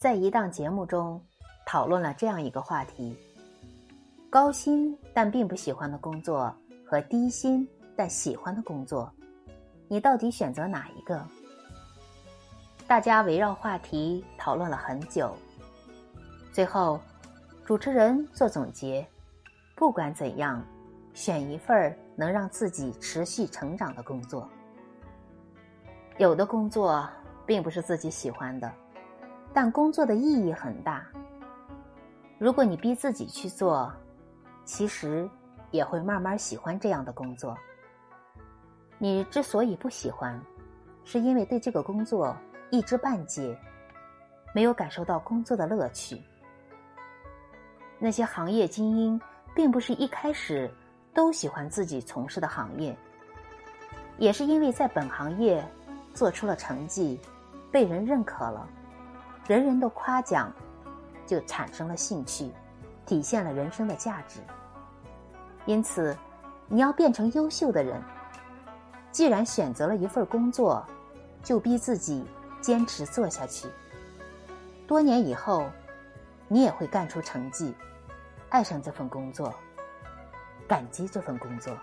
在一档节目中讨论了这样一个话题：高薪但并不喜欢的工作和低薪但喜欢的工作，你到底选择哪一个？大家围绕话题讨论了很久，最后主持人做总结：不管怎样，选一份能让自己持续成长的工作。有的工作并不是自己喜欢的，但工作的意义很大。如果你逼自己去做，其实也会慢慢喜欢这样的工作。你之所以不喜欢，是因为对这个工作。一知半解，没有感受到工作的乐趣。那些行业精英，并不是一开始都喜欢自己从事的行业，也是因为在本行业做出了成绩，被人认可了，人人都夸奖，就产生了兴趣，体现了人生的价值。因此，你要变成优秀的人，既然选择了一份工作，就逼自己。坚持做下去，多年以后，你也会干出成绩，爱上这份工作，感激这份工作。